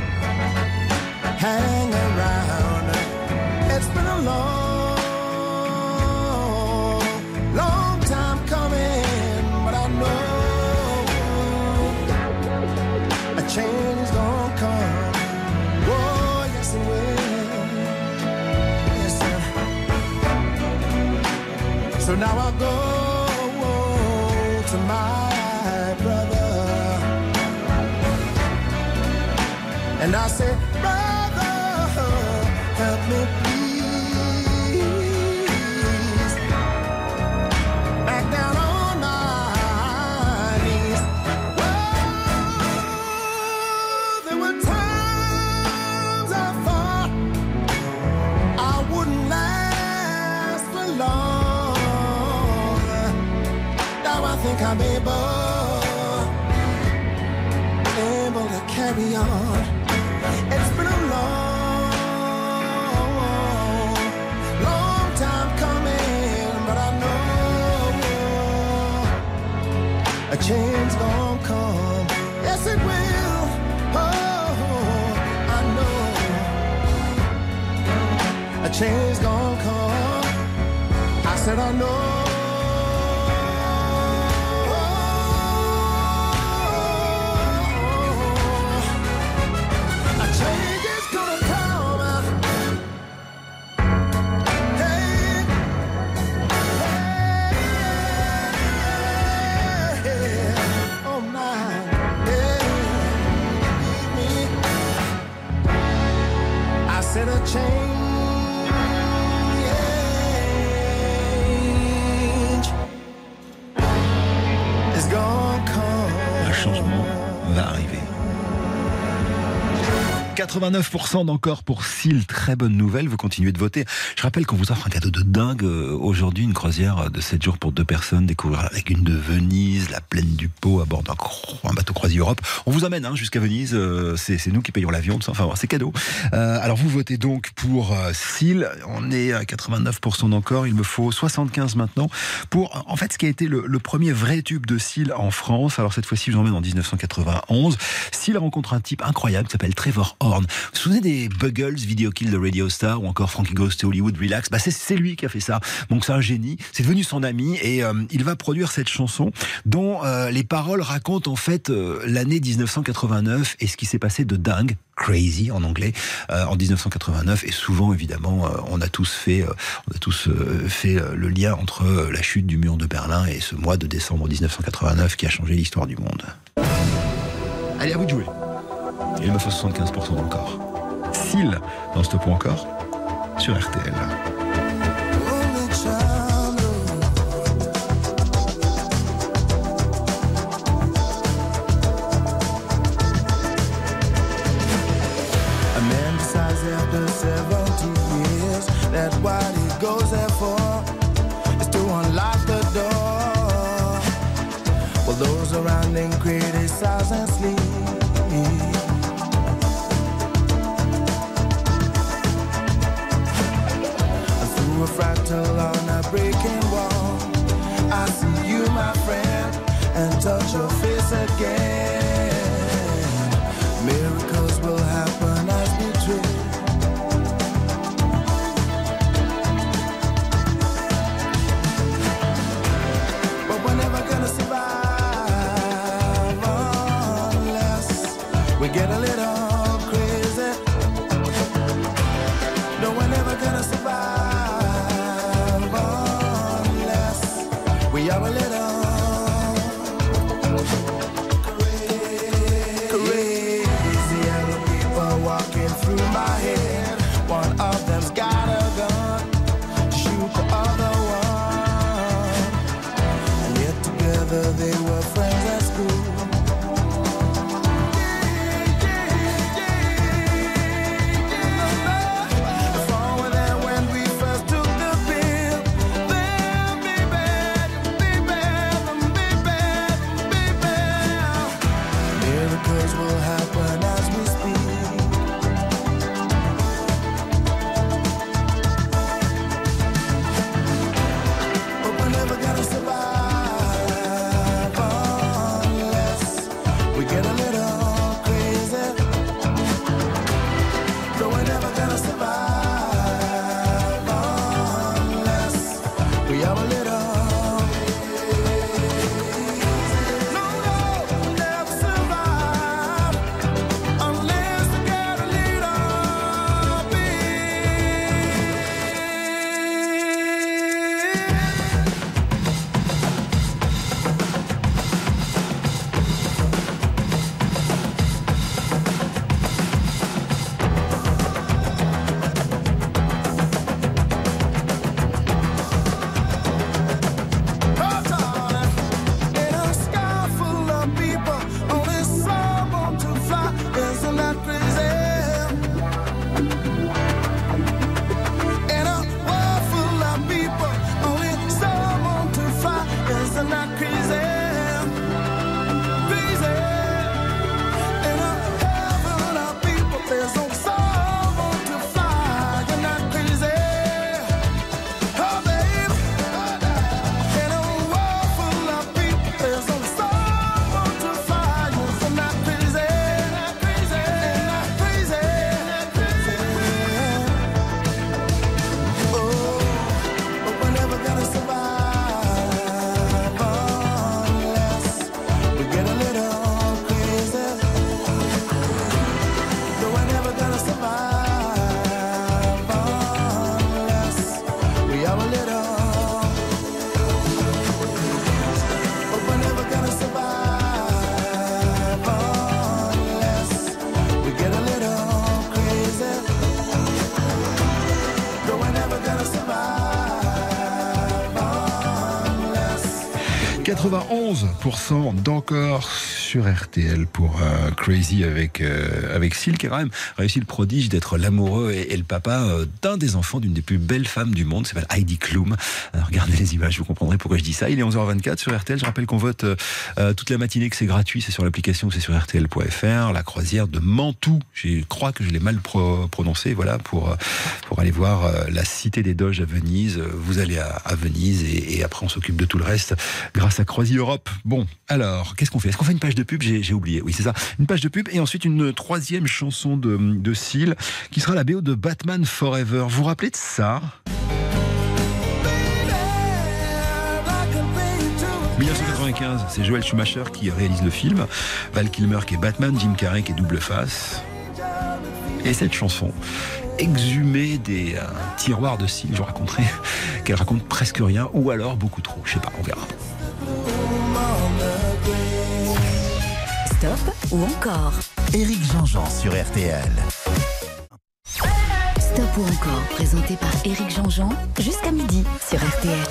Speaker 4: So now I go to my brother, and I say, carry on. It's been a long, long time coming, but I know a change gonna come. Yes, it will. Oh, I know a change gonna come. I said I know.
Speaker 2: 89% d'encore pour Seal, très bonne nouvelle, vous continuez de voter. Je rappelle qu'on vous offre un cadeau de dingue euh, aujourd'hui, une croisière de 7 jours pour deux personnes, découvrir la lagune de Venise, la plaine du Pau à bord d'un bateau croisier Europe. On vous amène hein, jusqu'à Venise, euh, c'est nous qui payons l'avion, enfin c'est cadeau. Euh, alors vous votez donc pour euh, Seal, on est à 89% d'encore, il me faut 75 maintenant pour en fait ce qui a été le, premier vrai tube de Seal en France. Alors cette fois-ci je vous emmène en 1991. Seal rencontre un type incroyable qui s'appelle Trevor Horn
Speaker 4: Vous vous souvenez des Buggles, Video Kill de Radio Star ou encore Frankie Goes to Hollywood, Relax? Bah, c'est, lui qui a fait ça. Donc c'est un génie. C'est devenu son ami et euh, il va produire cette chanson dont euh, les paroles racontent en fait euh, l'année 1989 et ce qui s'est passé de dingue crazy en anglais en 1989 et souvent évidemment on a tous fait on a tous fait le lien entre la chute du mur de Berlin et ce mois de décembre 1989 qui a changé l'histoire du monde. Allez à vous de jouer. Il me faut 75% d'encore. S'il dans Stop ou encore sur RTL. 91% d'encore sur RTL pour euh, Crazy avec euh, avec Seal qui a réussi le prodige d'être l'amoureux et, le papa euh, d'un des enfants d'une des plus belles femmes du monde, s'appelle Heidi Klum. Alors, regardez les images, vous comprendrez pourquoi je dis ça. Il est 11h24 sur RTL. Je rappelle qu'on vote euh, euh, toute la matinée, que c'est gratuit, c'est sur l'application, c'est sur RTL.fr. La croisière de Mantoue. Je crois que je l'ai mal pro- prononcé. Voilà pour euh, pour aller voir euh, la cité des Doges à Venise. Euh, Vous allez à, Venise et, après on s'occupe de tout le reste grâce à Croisi Europe. Bon, alors qu'est-ce qu'on fait? Est-ce qu'on fait une page de
Speaker 2: de pub, j'ai oublié. Oui, c'est ça. Une page de pub et ensuite une troisième chanson de, de Seal qui sera la BO de Batman Forever. Vous vous rappelez de ça? 1995, c'est Joel Schumacher qui réalise le film, Val Kilmer qui est Batman, Jim Carrey qui est double face. Et cette chanson, exhumée des euh, tiroirs de Seal, je vous raconterai qu'elle raconte presque rien, ou alors beaucoup trop, je sais pas, on verra.
Speaker 3: Stop ou encore
Speaker 1: Éric Jean-Jean sur RTL.
Speaker 3: Stop ou encore, présenté par Éric Jean-Jean, jusqu'à midi sur RTL.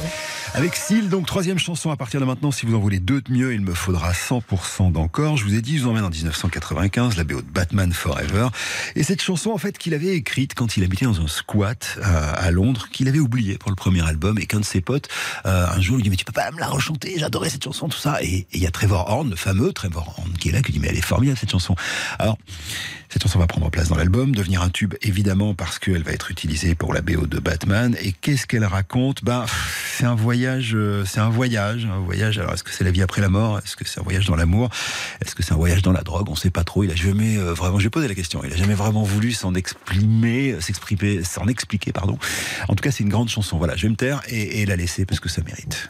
Speaker 2: Avec Seal, donc troisième chanson à partir de maintenant. Si vous en voulez deux de mieux, il me faudra 100% d'encore. Je vous ai dit, je vous emmène en 1995, la BO de Batman Forever. Et cette chanson, en fait, qu'il avait écrite quand il habitait dans un squat euh, à Londres, qu'il avait oublié pour le premier album, et qu'un de ses potes, euh, un jour, lui dit, mais tu peux pas me la rechanter, j'adorais cette chanson, tout ça. Et il y a Trevor Horn, le fameux Trevor Horn, qui est là, qui dit, mais elle est formidable, cette chanson. Alors, cette chanson va prendre place dans l'album, devenir un tube évidemment parce qu'elle va être utilisée pour la BO de Batman. Et qu'est-ce qu'elle raconte? Ben, c'est un voyage, euh, c'est un voyage, un voyage. Alors, est-ce que c'est la vie après la mort? Est-ce que c'est un voyage dans l'amour? Est-ce que c'est un voyage dans la drogue? On sait pas trop. Il a jamais euh, vraiment. Posé la question. Il a jamais vraiment voulu s'en exprimer, s'exprimer, s'en expliquer, pardon. En tout cas, c'est une grande chanson. Voilà, je vais me taire et la laisser parce que ça mérite.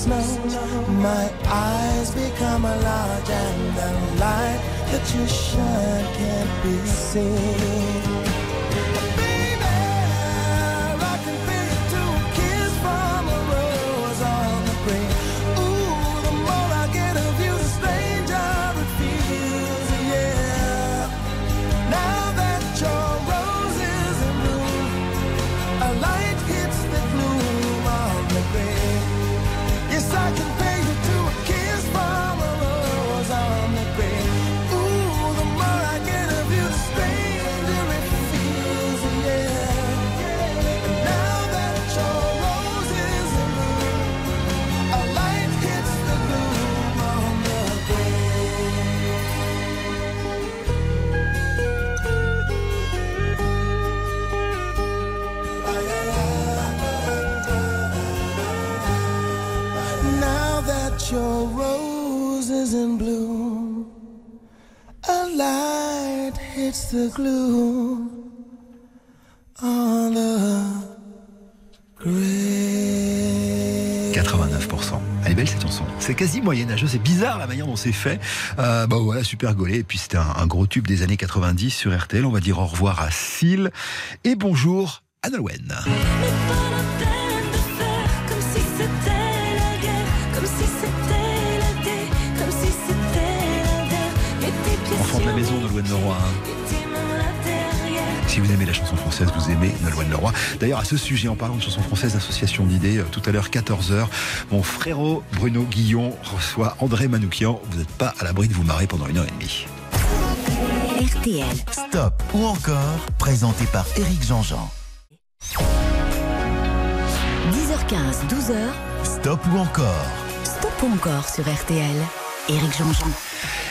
Speaker 4: it snows, my eyes become large and the light that you shine can't be seen? The glue on the grave.
Speaker 5: 89%. Elle est belle cette chanson. C'est quasi moyenâgeux, c'est bizarre la manière dont c'est fait. Euh, bah ouais, super gaulé. Et puis c'était un, un gros tube des années 90 sur RTL. On va dire au revoir à Syl et bonjour à Nolwenn. Enfant de la maison, Nolwenn Leroy. hein. Si vous aimez la chanson française, vous aimez Nolwenn Leroy. D'ailleurs, à ce sujet, en parlant de chanson française, association d'idées, euh, tout à l'heure, 14h, mon frérot Bruno Guillon reçoit André Manoukian. Vous n'êtes pas à l'abri de vous marrer pendant une heure et demie.
Speaker 3: RTL.
Speaker 1: Stop ou encore, présenté par Éric Jean-Jean.
Speaker 3: 10h15, 12h.
Speaker 1: Stop ou encore?
Speaker 3: Stop ou encore sur RTL. Éric Jean-Jean.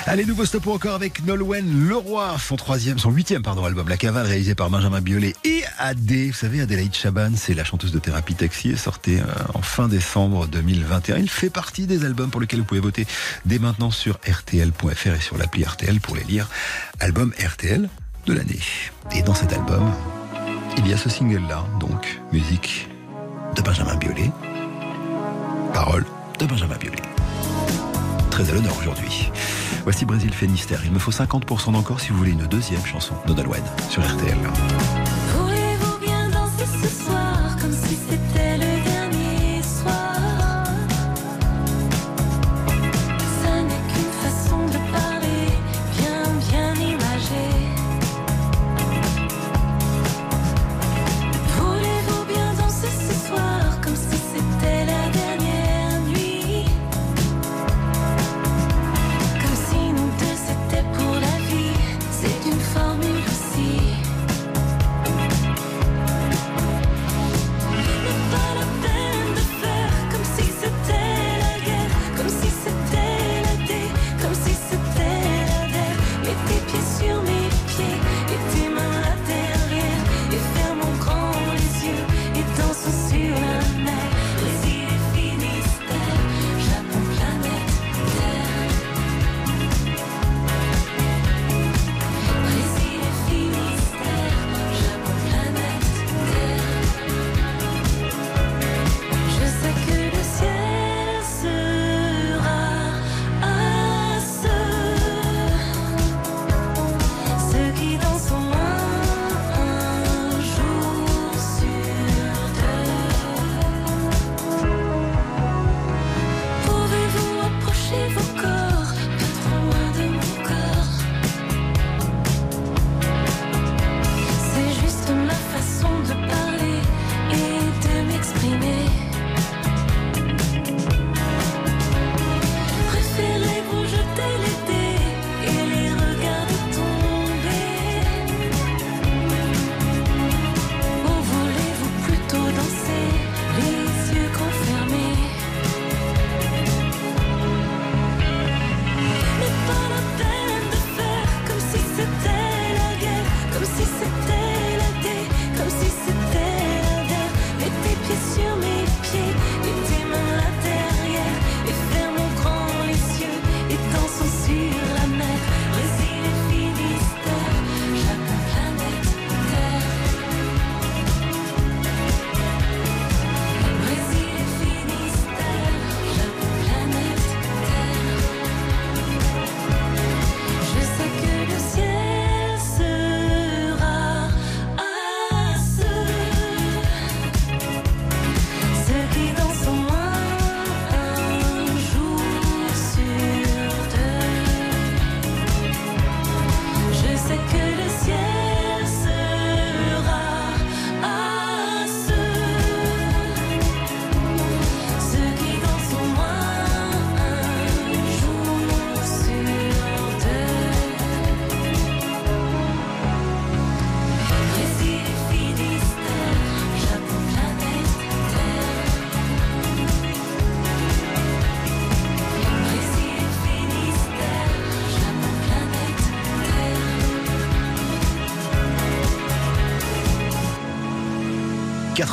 Speaker 5: Allez, nouveau stop encore avec Nolwenn Leroy, son troisième, son huitième, pardon, album La Cavale, réalisé par Benjamin Biolay et Adé. Vous savez, Adélaïde Chaban, c'est la chanteuse de thérapie taxi, est sortie euh, en fin décembre 2021. Il fait partie des albums pour lesquels vous pouvez voter dès maintenant sur RTL.fr et sur l'appli RTL pour les lire. Album RTL de l'année. Et dans cet album, il y a ce single-là, donc, musique de Benjamin Biolay, paroles de Benjamin Biolay très à l'honneur aujourd'hui. Voici Brésil Finistère. Il me faut 50% d'encore si vous voulez une deuxième chanson Nolwenn sur RTL.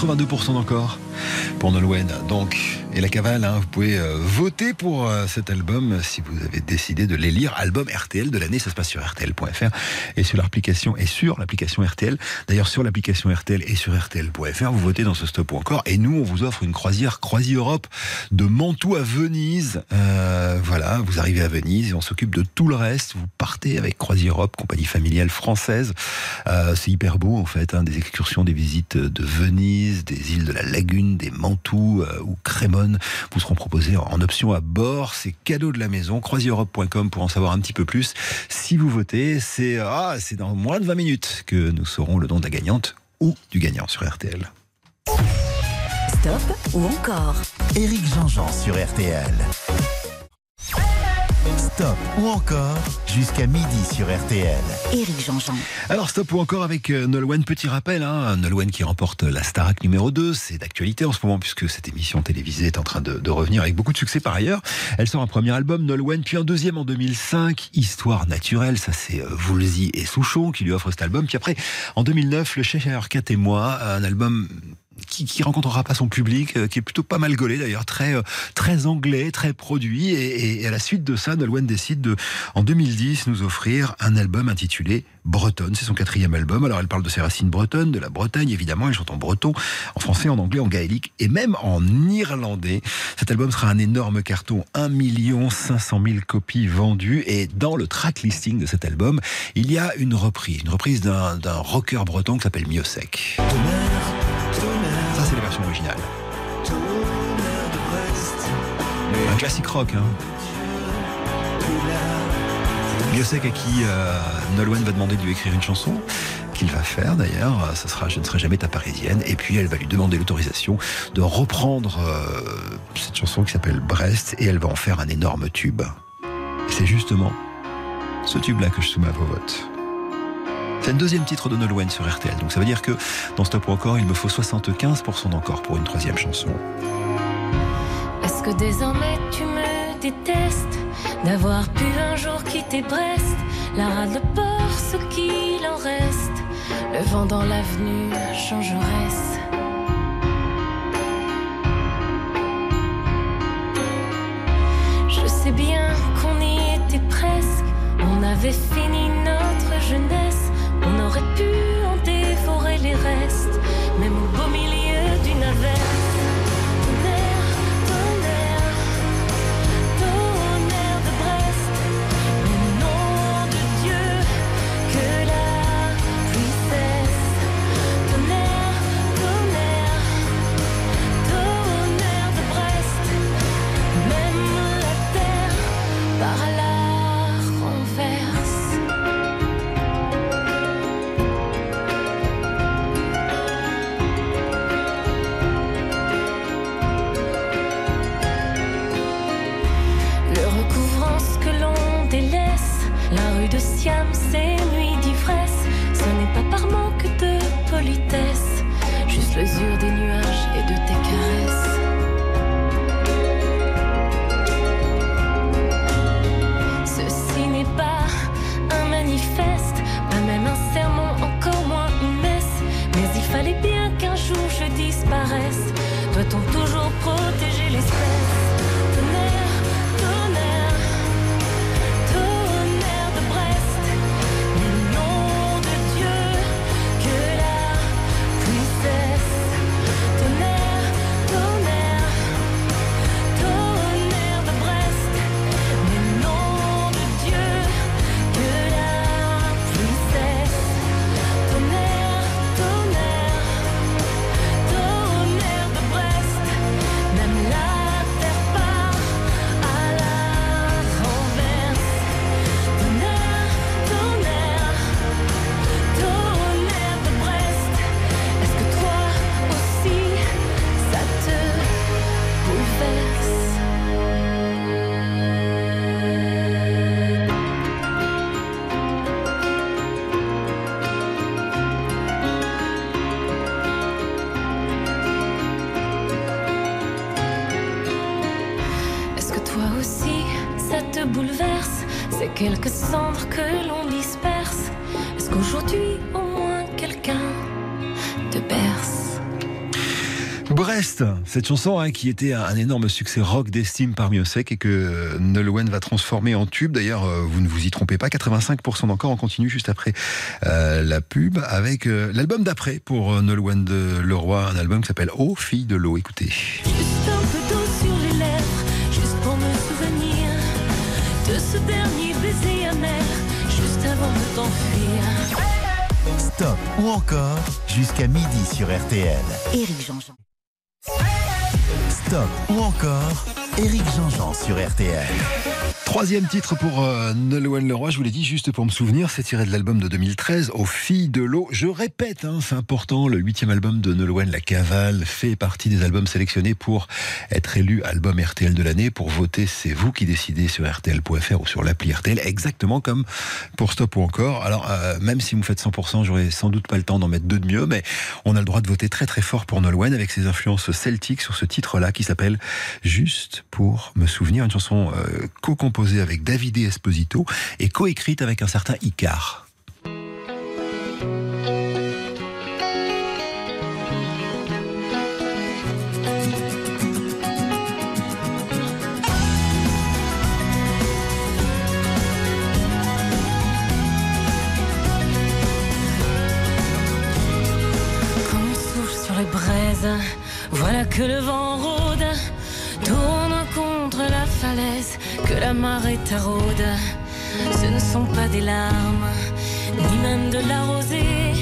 Speaker 5: 82% d'encore pour Nolwenn. Donc,
Speaker 2: et la cavale. hein. Vous pouvez euh, voter pour euh, cet album euh, si vous avez décidé de les lire. Album RTL de l'année, ça se passe sur RTL.fr et sur l'application et sur l'application RTL. D'ailleurs, sur l'application RTL et sur RTL.fr, vous votez dans ce stop ou encore. Et nous, on vous offre une croisière Croisi Europe de Mantoue à Venise. Euh, voilà, vous arrivez à Venise et on s'occupe de tout le reste. Vous partez avec Croisi Europe, compagnie familiale française. C'est hyper beau en fait, hein, des excursions, des visites de Venise, des îles de la Lagune, des Mantoue ou Crémone vous seront proposés en, en option à bord. C'est cadeau de la maison. Croisieurope.com pour en savoir un petit peu plus. Si vous votez, c'est ah, c'est dans moins de 20 minutes que nous saurons le nom de la gagnante ou du gagnant sur RTL.
Speaker 3: Stop ou encore
Speaker 1: Éric Jean-Jean sur RTL. Stop ou encore jusqu'à midi sur RTL.
Speaker 3: Éric Jean-Jean.
Speaker 2: Alors stop ou encore avec euh, Nolwenn, petit rappel, hein, Nolwenn qui remporte la Starac numéro 2, c'est d'actualité en ce moment puisque cette émission télévisée est en train de, de revenir avec beaucoup de succès par ailleurs. Elle sort un premier album, Nolwenn, puis un deuxième en 2005, Histoire naturelle, ça c'est euh, Woolsey et Souchon qui lui offrent cet album, puis après en 2009, Le Cheshire Cat et moi, un album qui, qui rencontrera pas son public, euh, qui est plutôt pas mal gaulé d'ailleurs, très euh, très anglais, très produit. Et, à la suite de ça, Nolwenn décide de, en 2010, nous offrir un album intitulé Bretonne. C'est son quatrième album. Alors elle parle de ses racines bretonnes, de la Bretagne évidemment. Elle chante en breton, en français, en anglais, en gaélique et même en irlandais. Cet album sera un énorme carton, 1 500 000 copies vendues. Et dans le track listing de cet album, il y a une reprise, une reprise d'un rocker breton qui s'appelle Miosek. Ça, c'est les versions originales. Un classique rock, hein. Miosek à qui euh, Nolwenn va demander de lui écrire une chanson qu'il va faire d'ailleurs, ça sera Je ne serai jamais ta parisienne, et puis elle va lui demander l'autorisation de reprendre euh, cette chanson qui s'appelle Brest, et elle va en faire un énorme tube. C'est justement ce tube-là que je soumets à vos votes. C'est le deuxième titre de Nolwenn sur RTL, donc ça veut dire que dans Stop ou encore, il me faut 75% d'encore pour une troisième chanson.
Speaker 5: Est-ce que désormais tu me détestes d'avoir pu un jour quitter Brest, la rade, le port, ce qu'il en reste, le vent dans l'avenue changeresse. Je sais bien qu'on y était presque, on avait fini notre jeunesse, même l'usure des nuages et de tes caresses.
Speaker 2: Cette chanson hein, qui était un énorme succès rock d'estime parmi sec et que Nolwenn va transformer en tube. D'ailleurs, euh, vous ne vous y trompez pas, 85% d'encore. On continue juste après euh, la pub avec euh, l'album d'après pour euh, Nolwenn de Leroy, un album qui s'appelle Oh, fille de l'eau. Écoutez.
Speaker 5: Juste un peu d'eau sur les lèvres, juste pour me souvenir de ce dernier baiser amer, juste avant de t'enfuir.
Speaker 1: Stop ou encore jusqu'à midi sur RTL.
Speaker 3: Éric Jean-Jean.
Speaker 1: Ou encore Éric Jean-Jean sur RTL.
Speaker 2: Troisième titre pour euh, Nolwenn Leroy, je vous l'ai dit juste pour me souvenir, c'est tiré de l'album de 2013, Aux filles de l'eau. Je répète, hein, c'est important, le huitième album de Nolwenn La Cavale fait partie des albums sélectionnés pour être élu album RTL de l'année. Pour voter, c'est vous qui décidez sur RTL.fr ou sur l'appli RTL, exactement comme pour Stop ou encore. Alors, euh, même si vous faites 100%, j'aurai sans doute pas le temps d'en mettre deux de mieux, mais on a le droit de voter très très fort pour Nolwenn avec ses influences celtiques sur ce titre-là qui s'appelle Juste pour me souvenir, une chanson euh, co-composée avec Davide Esposito et coécrite avec un certain Icar.
Speaker 5: Voilà que le vent rôde, tourne contre la falaise, que la marée taraude. Ce ne sont pas des larmes, ni même de la rosée,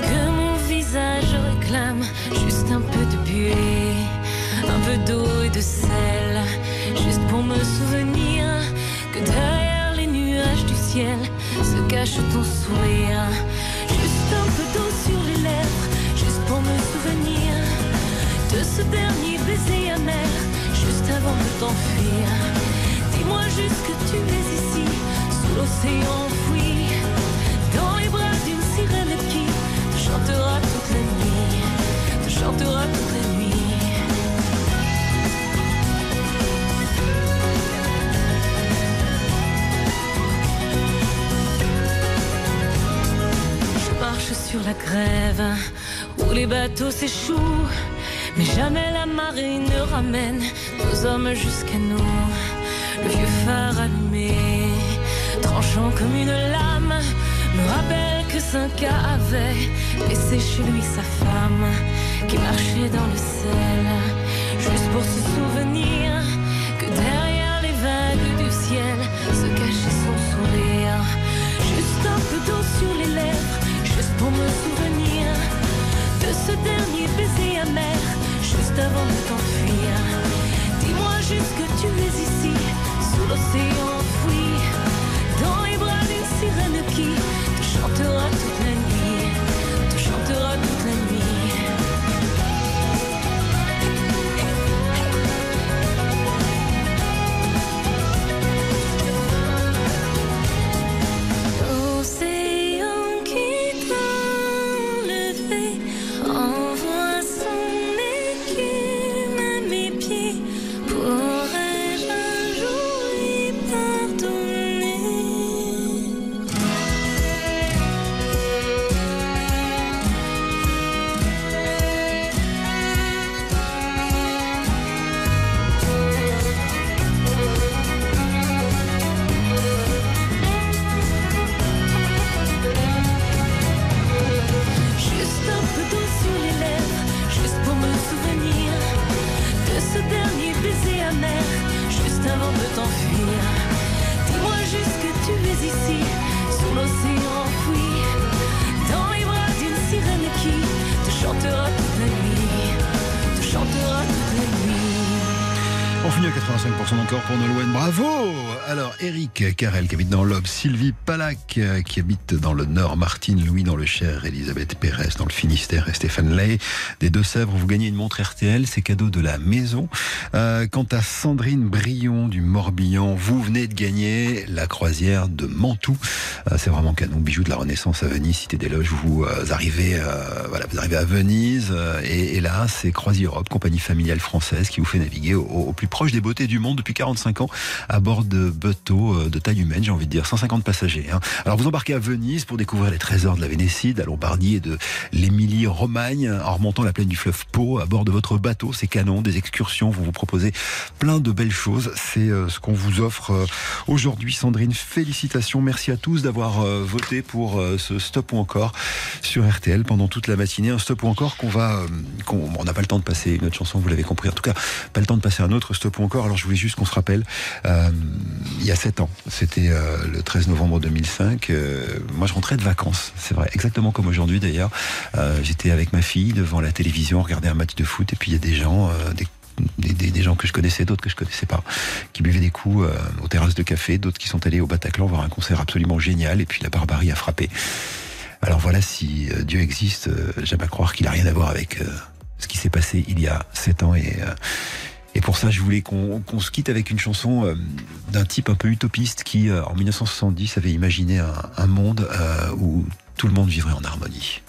Speaker 5: que mon visage réclame, juste un peu de buée, un peu d'eau et de sel, juste pour me souvenir que derrière les nuages du ciel se cache ton sourire. Juste un peu d'eau sur les lèvres, juste pour me souvenir de ce dernier baiser amer, juste avant de t'enfuir. Juste que tu es ici, sous l'océan enfoui, dans les bras d'une sirène qui te chantera toute la nuit, te chantera toute la nuit. Je marche sur la grève où les bateaux s'échouent, mais jamais la marée ne ramène nos hommes jusqu'à nous. Le vieux phare allumé, tranchant comme une lame, me rappelle que Cinq avait laissé chez lui sa femme qui marchait dans le sel, juste pour se souvenir que derrière les vagues du ciel se cachait son sourire. Juste un peu d'eau sur les lèvres, juste pour me souvenir de ce dernier baiser amer, juste avant de t'enfuir. Dis-moi juste que tu es ici, l'océan enfoui, dans les bras d'une sirène qui te chantera toute la nuit, te chantera toute la nuit.
Speaker 2: 85% encore pour Nolwenn. Bravo Alors, Eric Carrel qui habite dans l'Aube, Sylvie Palac euh, qui habite dans le Nord, Martine Louis dans le Cher, Elisabeth Pérez dans le Finistère et Stéphane Lay des Deux-Sèvres. Vous gagnez une montre RTL, c'est cadeau de la maison. Euh, quant à Sandrine Brion du Morbihan, vous venez de gagner la croisière de Mantoue. Euh, c'est vraiment canon, bijou de la Renaissance à Venise, Cité des Loges. Vous arrivez, voilà, vous arrivez à Venise et, et là, c'est Croisière Europe, compagnie familiale française qui vous fait naviguer au, au plus proche des beautés du
Speaker 8: monde depuis 45 ans à bord de bateaux euh, de taille humaine, j'ai envie de dire, 150 passagers. hein. Alors vous embarquez à Venise pour découvrir les trésors de la Vénétie, de la Lombardie et de l'Émilie-Romagne en remontant la plaine du fleuve Pau à bord de votre bateau. C'est canon, des excursions, vous vous proposez plein de belles choses. C'est euh, ce qu'on vous offre euh, aujourd'hui, Sandrine. Félicitations, merci à tous d'avoir voté pour ce stop ou encore sur RTL pendant toute la matinée. Un stop ou encore qu'on va, qu'on- on n'a pas le temps de passer une autre chanson, vous l'avez compris. En tout cas, pas le temps de passer un autre stop ou encore. Alors je voulais juste qu'on se rappelle, euh, il y a 7 ans, c'était euh, le 13 novembre 2005. euh, moi, je rentrais de vacances, c'est vrai, exactement comme aujourd'hui d'ailleurs. J'étais avec ma fille devant la télévision, regarder un match de foot, et puis il y a des gens, des gens que je connaissais, d'autres que je connaissais pas, qui buvaient des coups aux terrasses de café, d'autres qui sont allés au Bataclan voir un concert absolument génial, et puis la barbarie a frappé. Alors voilà, si Dieu existe, j'aime à croire qu'il a rien à voir avec ce qui s'est passé il y a sept ans. Et, et pour ça, je voulais qu'on se quitte avec une chanson euh, d'un type un peu utopiste qui, euh, en 1970, avait imaginé un, un monde euh, où tout le monde vivrait en harmonie.